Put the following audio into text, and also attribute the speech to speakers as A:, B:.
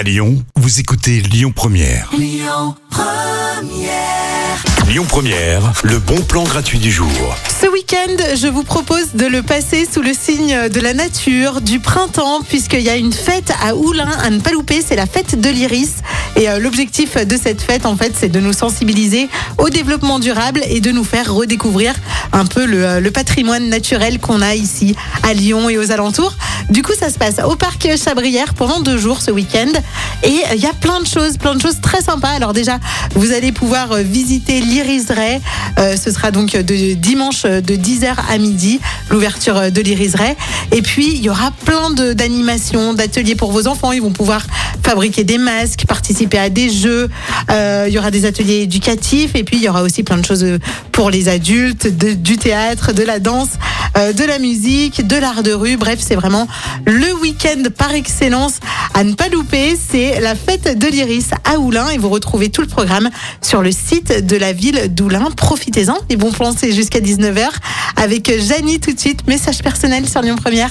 A: À Lyon, vous écoutez Lyon Première. Lyon Première. le bon plan gratuit du jour.
B: Ce week-end, je vous propose de le passer sous le signe de la nature, du printemps, puisqu'il y a une fête à Oulin à ne pas louper, c'est la fête de l'iris. Et euh, l'objectif de cette fête, en fait, c'est de nous sensibiliser au développement durable et de nous faire redécouvrir un peu le, euh, le patrimoine naturel qu'on a ici à Lyon et aux alentours. Du coup, ça se passe au parc Chabrière pendant deux jours ce week-end. Et il y a plein de choses, plein de choses très sympas. Alors déjà, vous allez pouvoir euh, visiter l'Iriseraie. Euh, ce sera donc de dimanche de 10h à midi, l'ouverture de l'Iriseraie. Et puis, il y aura plein d'animations, d'ateliers pour vos enfants. Ils vont pouvoir fabriquer des masques, participer à des jeux. Euh, il y aura des ateliers éducatifs. Et puis, il y aura aussi plein de choses pour les adultes, du théâtre, de la danse, euh, de la musique, de l'art de rue. Bref, c'est vraiment le week-end par excellence à ne pas louper. C'est la fête de l'Iris à Oulin et vous retrouvez tout le programme sur le site de la ville d'Oulin. Profitez-en. Les bons plans, c'est jusqu'à 19h avec Janie tout de suite. Message personnel sur Lyon Première.